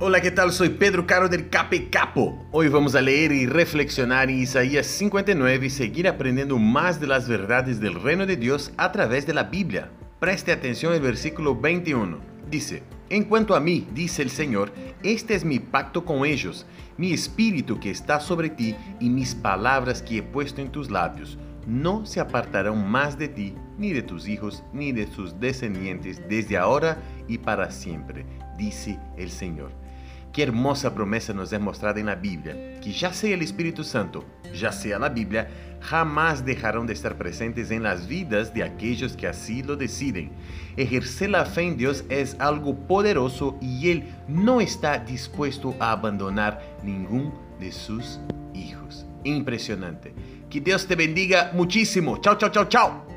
Hola, ¿qué tal? Soy Pedro Caro del Cape Capo. Hoy vamos a leer y reflexionar en Isaías 59 y seguir aprendiendo más de las verdades del reino de Dios a través de la Biblia. Preste atención al versículo 21. Dice, En cuanto a mí, dice el Señor, este es mi pacto con ellos, mi espíritu que está sobre ti y mis palabras que he puesto en tus labios. No se apartarán más de ti, ni de tus hijos, ni de sus descendientes, desde ahora para siempre, dice el Señor. Qué hermosa promesa nos es mostrada en la Biblia, que ya sea el Espíritu Santo, ya sea la Biblia, jamás dejarán de estar presentes en las vidas de aquellos que así lo deciden. Ejercer la fe en Dios es algo poderoso y Él no está dispuesto a abandonar ningún de sus hijos. Impresionante. Que Dios te bendiga muchísimo. Chao, chao, chao, chao.